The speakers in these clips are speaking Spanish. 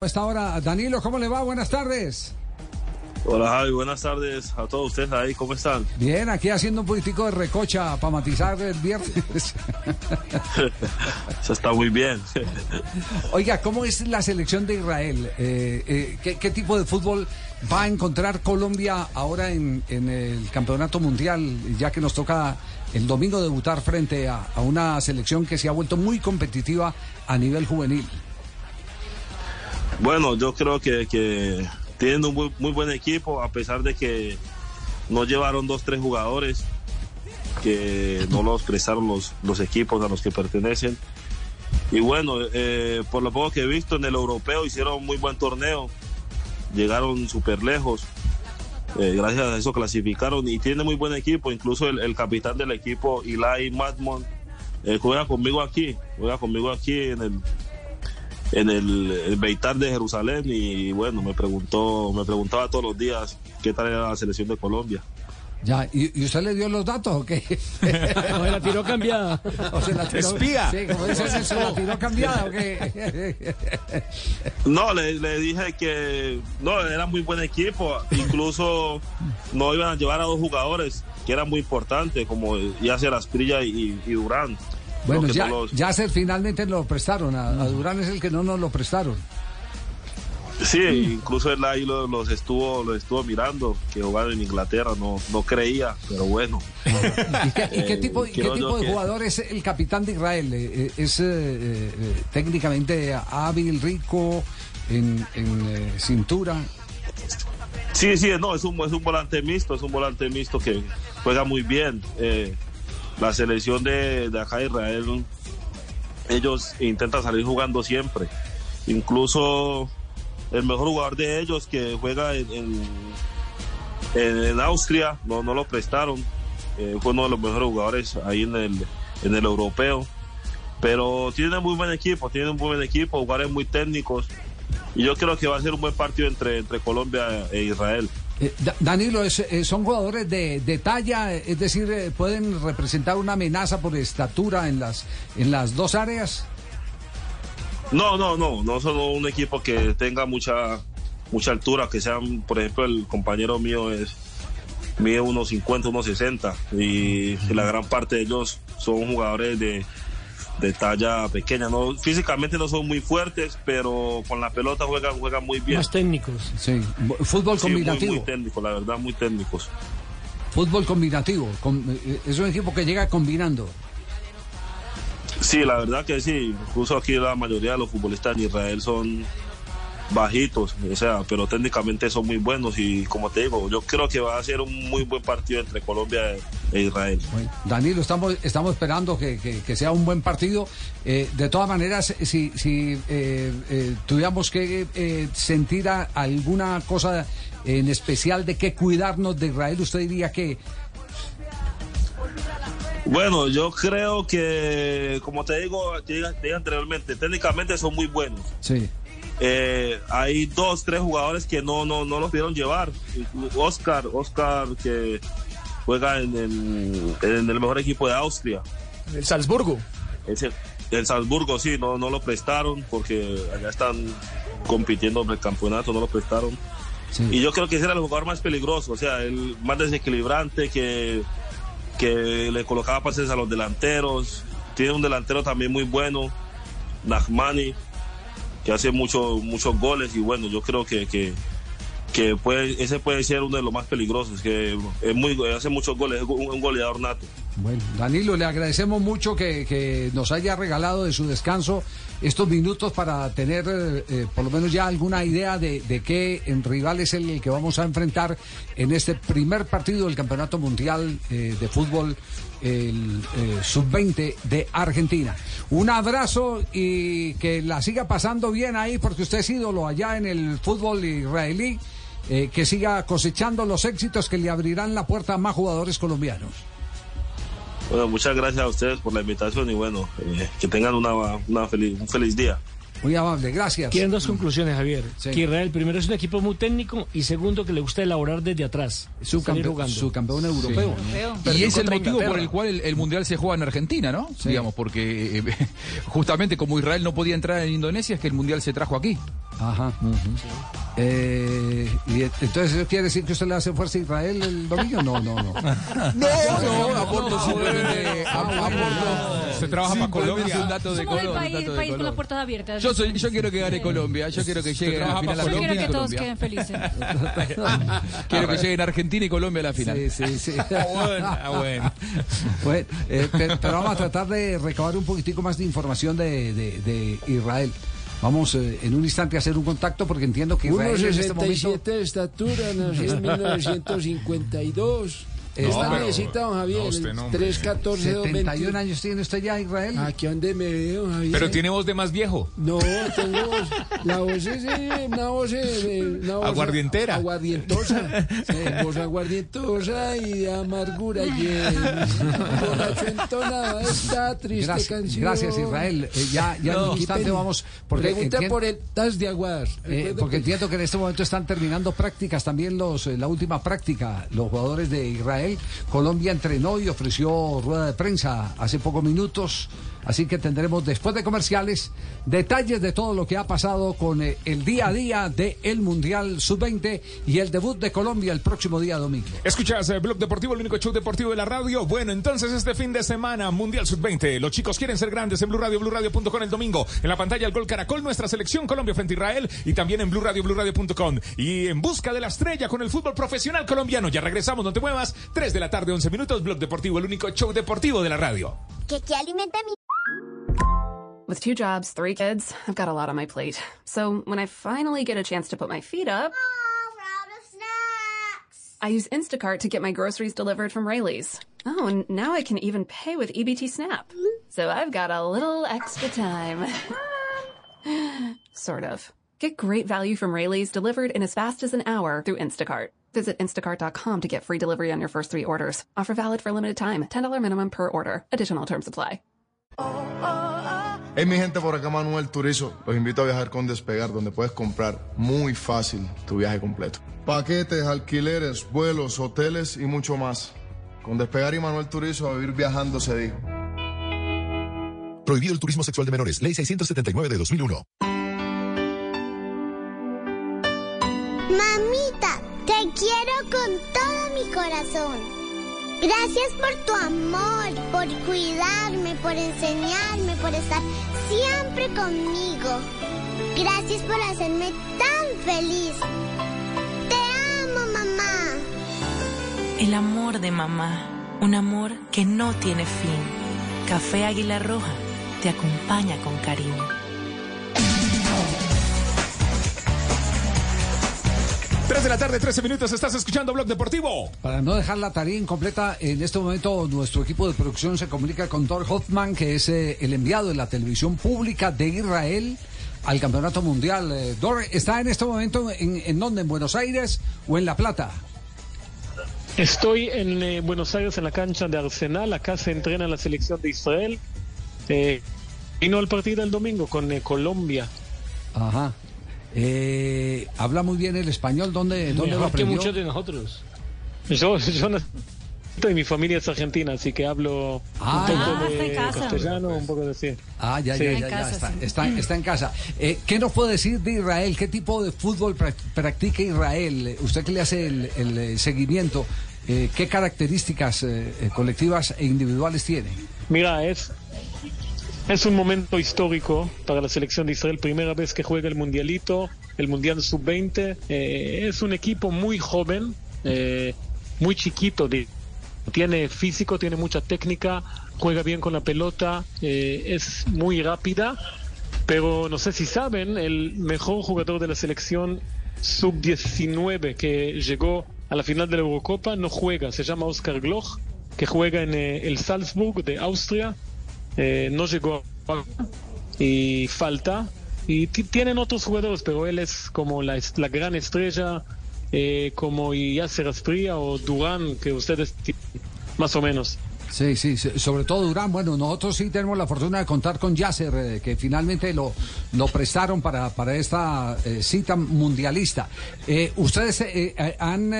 Esta hora, Danilo, ¿cómo le va? Buenas tardes. Hola Javi, buenas tardes a todos ustedes ahí, ¿cómo están? Bien, aquí haciendo un poquitico de recocha para matizar el viernes. Eso está muy bien. Oiga, ¿cómo es la selección de Israel? Eh, eh, ¿qué, qué tipo de fútbol va a encontrar Colombia ahora en, en el Campeonato Mundial, ya que nos toca el domingo debutar frente a, a una selección que se ha vuelto muy competitiva a nivel juvenil? Bueno, yo creo que, que tienen un muy, muy buen equipo, a pesar de que no llevaron dos, tres jugadores que no los prestaron los, los equipos a los que pertenecen. Y bueno, eh, por lo poco que he visto en el europeo hicieron muy buen torneo, llegaron súper lejos, eh, gracias a eso clasificaron y tiene muy buen equipo, incluso el, el capitán del equipo, Eli Madmon, eh, juega conmigo aquí, juega conmigo aquí en el, en el, el Beitar de Jerusalén y bueno, me preguntó, me preguntaba todos los días qué tal era la selección de Colombia. Ya, ¿y, y usted le dio los datos o qué? o se la tiró cambiada. O se la tiró, Espía. Sí, como dice, ¿se la tiró cambiada o qué? No, le, le dije que no, era muy buen equipo, incluso no iban a llevar a dos jugadores, que era muy importante, como Yacer Asprilla y, y Durán. Bueno, ya, los- ya se finalmente lo prestaron. A, a Durán es el que no nos lo prestaron. Sí, incluso él ahí lo- los, estuvo, los estuvo mirando, que jugaban en Inglaterra, no, no creía, pero bueno. ¿Y qué, y qué Eh, tipo, qué de que- jugador es el capitán de Israel? Eh, eh, ¿Es eh, técnicamente hábil, rico, en, en, eh, cintura? Sí, sí, no, es un, es un volante mixto, es un volante mixto que juega muy bien. Eh, la selección de, de acá de Israel, ellos intentan salir jugando siempre. Incluso el mejor jugador de ellos que juega en, en, Austria, no, no lo prestaron. Eh, fue uno de los mejores jugadores ahí en el, en el europeo. Pero tiene muy buen equipo, tiene un buen equipo, jugadores muy técnicos. Y yo creo que va a ser un buen partido entre, entre Colombia e Israel. Eh, Da- Danilo, es- eh, ¿son jugadores de, de talla? eh, Es decir, eh, ¿pueden representar una amenaza por estatura en las, en las dos áreas? No, no, no, no son un equipo que tenga mucha mucha altura, que sean, por ejemplo, el compañero mío es mide unos 50, unos 60 y la gran parte de ellos son jugadores de, de talla pequeña, no físicamente no son muy fuertes, pero con la pelota juegan juegan muy bien. Más técnicos. Sí, fútbol Sí, muy, combinativo. muy técnicos, la verdad, muy técnicos. Fútbol combinativo. com- eh, es un equipo que llega combinando. Sí, la verdad que sí. Incluso aquí la mayoría de los futbolistas en Israel son bajitos, o sea, pero técnicamente son muy buenos y como te digo, yo creo que va a ser un muy buen partido entre Colombia e Israel. Bueno, Danilo, estamos, estamos esperando que, que- que sea un buen partido. Eh, de todas maneras, si, si eh, eh, tuviéramos que sentir a- alguna cosa en especial de qué cuidarnos de Israel, usted diría que Bueno, yo creo que, como te digo, te dije- te dije anteriormente, técnicamente son muy buenos. sí. Eh, hay dos, tres jugadores que no, no, no los pudieron llevar. Oscar, Oscar que juega en el, en el mejor equipo de Austria. El Salzburgo. Ese, el Salzburgo sí, no, no lo prestaron porque allá están compitiendo en el campeonato, no lo prestaron. sí. Y yo creo que ese era el jugador más peligroso, o sea, el más desequilibrante que, que le colocaba pases a los delanteros. Tiene un delantero también muy bueno, Nahmani, que hace mucho, muchos goles y bueno, yo creo que, que, que puede, ese puede ser uno de los más peligrosos, que es muy, hace muchos goles, es un, un goleador nato. Bueno, Danilo, le agradecemos mucho que, nos haya regalado de su descanso estos minutos para tener eh, eh, por lo menos ya alguna idea de, qué rival es el que vamos a enfrentar en este primer partido del Campeonato Mundial eh, de Fútbol, el eh, Sub-20 de Argentina. Un abrazo y que la siga pasando bien ahí porque usted es ídolo allá en el fútbol israelí. que siga cosechando los éxitos que le abrirán la puerta a más jugadores colombianos. Bueno, muchas gracias a ustedes por la invitación y bueno, eh, que tengan una, una feliz, un feliz día. Muy amable, gracias. Quieren dos conclusiones, Javier. Sí. Que Israel, primero, es un equipo muy técnico y segundo, que le gusta elaborar desde atrás. Su, salir campe- jugando. su campeón europeo. ¿no? Y es el motivo por el cual el, el Mundial se juega en Argentina, ¿no? Sí. Digamos, porque eh, justamente como Israel no podía entrar en Indonesia, es que el Mundial se trajo aquí. Ajá. Eh, y e- entonces eso quiere decir que usted le hace fuerza a Israel el domingo? No, no, no. No, no, aporto simplemente. aporto. Usted trabaja para Colombia. un dato de Somos el Colombia. país, un dato el de país con las Colombia. puertas abiertas. Yo, soy, yo quiero que gane Colombia, yo quiero que lleguen a la final para Yo Argentina quiero que todos Colombia. queden felices. Quiero que lleguen Argentina y Colombia a la final. Sí, sí, sí. Ah, bueno, ah, bueno. Bueno, eh, pero, pero vamos a tratar de recabar un poquitico más de información de, de- de Israel. Vamos eh, en un instante a hacer un contacto porque entiendo que Israel en este momento 1,67 de estatura, nació en 1952. Esta necesita, don Javier, no, usted no, hombre. 314 71 años tiene usted ya, Israel. Aquí donde me veo, Javier. Pero tiene voz de más viejo. No, tengo voz. La voz es eh, una voz, eh, una voz Aguardientera. Aguardientosa. Sí, voz aguardientosa y de amargura. Y borracho esta triste Gracias, canción. gracias, Israel. Eh, ya ya en No, un instante vamos. Porque Pregunta por el tas de aguas. Eh, porque que- entiendo que en este momento están terminando prácticas también los eh, la última práctica los jugadores de Israel. Colombia entrenó y ofreció rueda de prensa hace pocos minutos. Así que tendremos después de comerciales detalles de todo lo que ha pasado con eh, el día a día del Mundial Sub-20 y el debut de Colombia el próximo día domingo. Escuchas eh, Blog Deportivo, el único show deportivo de la radio. Bueno, entonces este fin de semana, Mundial Sub-20. Los chicos quieren ser grandes en Blue Radio, BlueRadio.com el domingo. En la pantalla el gol Caracol, nuestra selección Colombia frente a Israel. Y también en Blue Radio, BlueRadio.com. Y en busca de la estrella con el fútbol profesional colombiano. Ya regresamos, no te muevas. 3 de la tarde, 11 minutos. Blog Deportivo, el único show deportivo de la radio. que que alimenta mi With two jobs, three kids, I've got a lot on my plate. So when I finally get a chance to put my feet up, Oh, we're out of snacks. I use Instacart to get my groceries delivered from Rayleigh's. Oh, and now I can even pay with EBT Snap. So I've got a little extra time. sort of. Get great value from Rayleigh's delivered in as fast as an hour through Instacart. Visit instacart.com to get free delivery on your first three orders. Offer valid for a limited time. $10 minimum per order. Additional terms apply. Hey mi gente, por acá Manuel Turizo. Los invito a viajar con Despegar, donde puedes comprar muy fácil tu viaje completo. Paquetes, alquileres, vuelos, hoteles y mucho más. Con Despegar y Manuel Turizo a vivir viajando se dijo. Prohibido el turismo sexual de menores. Ley 679 de 2001. Quiero con todo mi corazón. Gracias por tu amor, por cuidarme, por enseñarme, por estar siempre conmigo. Gracias por hacerme tan feliz. Te amo, mamá. El amor de mamá, un amor que no tiene fin. Café Águila Roja te acompaña con cariño. Tres de la tarde, 13 minutos. Estás escuchando Blog Deportivo. Para no dejar la tarea incompleta, en este momento nuestro equipo de producción se comunica con Thor Hoffman, que es eh, el enviado de la televisión pública de Israel al Campeonato Mundial. Eh, Thor, ¿está en este momento en, en dónde? ¿En Buenos Aires o en La Plata? Estoy en eh, Buenos Aires en la cancha de Arsenal. Acá se entrena la selección de Israel. Eh, vino el partido el domingo con eh, Colombia. Ajá. Eh, habla muy bien el español. ¿Dónde, dónde lo Mejor que aprendió? muchos de nosotros. Yo, yo no- y mi familia es argentina, así que hablo Ah. un poco Ah, está en de casa. castellano, un poco de sí. Ah, ya, Sí. ya, ya, ya, casa, está, sí. está, está en casa. Eh, ¿Qué nos puede decir de Israel? ¿Qué tipo de fútbol prac- practica Israel? Usted que le hace el, el, eh, seguimiento, eh, ¿qué características eh, eh, colectivas e individuales tiene? Mira, es, es un momento histórico para la selección de Israel. Primera vez que juega el Mundialito, el Mundial Sub-20. Eh, es un equipo muy joven, eh, muy chiquito. de- tiene físico, tiene mucha técnica, juega bien con la pelota, eh, es muy rápida. Pero no sé si saben, el mejor jugador de la selección Sub-19 que llegó a la final de la Eurocopa no juega. Se llama Oscar Gloch, que juega en eh, el Salzburg de Austria. Eh, no llegó y falta. Y ti- tienen otros jugadores, pero él es como la, la gran estrella, eh, como Yasser Aspria o Durán, que ustedes más o menos. Sí, sí, sobre todo Durán. Bueno, nosotros sí tenemos la fortuna de contar con Yasser, eh, que finalmente lo, lo prestaron para, para esta eh, cita mundialista. Eh, ¿Ustedes eh, han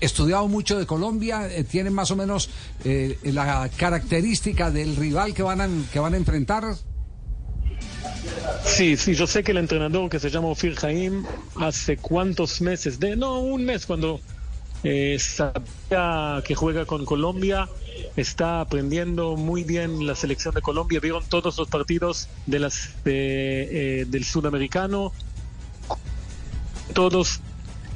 estudiado mucho de Colombia? ¿Tienen más o menos la característica del rival que van a, que van a enfrentar? Sí, sí, yo sé que el entrenador que se llama Ofir Jaim hace cuántos meses, de no, un mes cuando eh, sabía que juega con Colombia, está aprendiendo muy bien la selección de Colombia, vieron todos los partidos de las de, eh, del sudamericano, todos,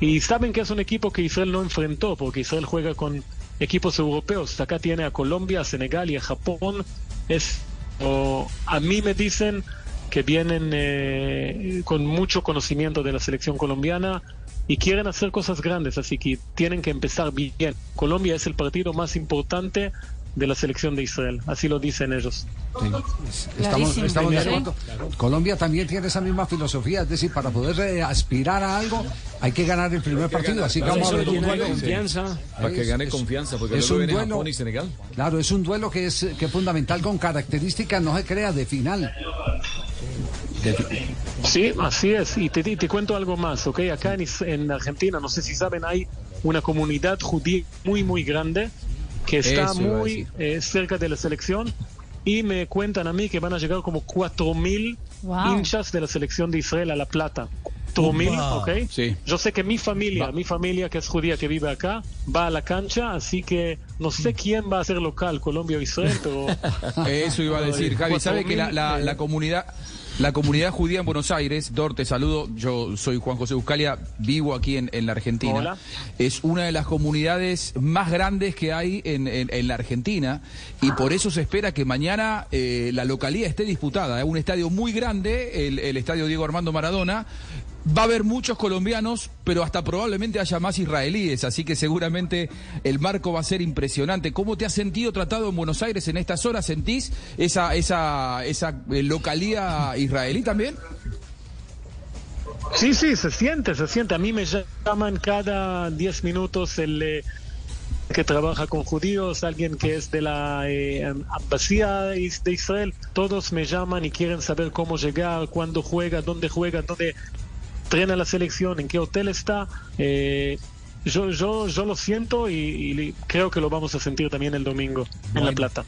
y saben que es un equipo que Israel no enfrentó, porque Israel juega con equipos europeos, acá tiene a Colombia, a Senegal y a Japón, es, a mí me dicen que vienen eh, con mucho conocimiento de la selección colombiana y quieren hacer cosas grandes, así que tienen que empezar bien. Colombia es el partido más importante de la selección de Israel, así lo dicen ellos. Sí, estamos, estamos de acuerdo. Colombia también tiene esa misma filosofía, es decir, para poder eh, aspirar a algo hay que ganar el primer partido, así que vamos a ver un duelo. confianza. Para que gane confianza, porque es un viene duelo- Japón y Senegal. Claro, es un duelo que es, que es fundamental con características, no se crea, de final. De- Sí, así es. Y te, te cuento algo más, ¿ok? Acá en, en Argentina, no sé si saben, hay una comunidad judía muy, muy grande que está Eso muy eh, cerca de la selección y me cuentan a mí que van a llegar como 4.000 Wow. hinchas de la selección de Israel a La Plata. 4.000, Upa. ¿ok? Sí. Yo sé que mi familia, mi familia que es judía que vive acá, va a la cancha, así que no sé quién va a ser local, Colombia o Israel, pero... Eso iba a decir, Javi. ¿Sabe que la, la- la comunidad... La comunidad judía en Buenos Aires, Dor, te saludo, yo soy Juan José Buscalia, vivo aquí en, en la Argentina. Hola. Es una de las comunidades más grandes que hay en, en- en la Argentina y por eso se espera que mañana eh, la localidad esté disputada. Es un estadio muy grande, el, el estadio Diego Armando Maradona. Va a haber muchos colombianos, pero hasta probablemente haya más israelíes, así que seguramente el marco va a ser impresionante. ¿Cómo te has sentido tratado en Buenos Aires en estas horas? ¿Sentís esa, esa, esa eh, localía israelí también? Sí, sí, se siente, se siente. A mí me llaman cada 10 minutos el eh, que trabaja con judíos, alguien que es de la eh, is- de Israel. Todos me llaman y quieren saber cómo llegar, cuándo juega, dónde juega, dónde entrena la selección, en qué hotel está. Eh, yo, yo, yo lo siento y, y creo que lo vamos a sentir también el domingo en La Plata.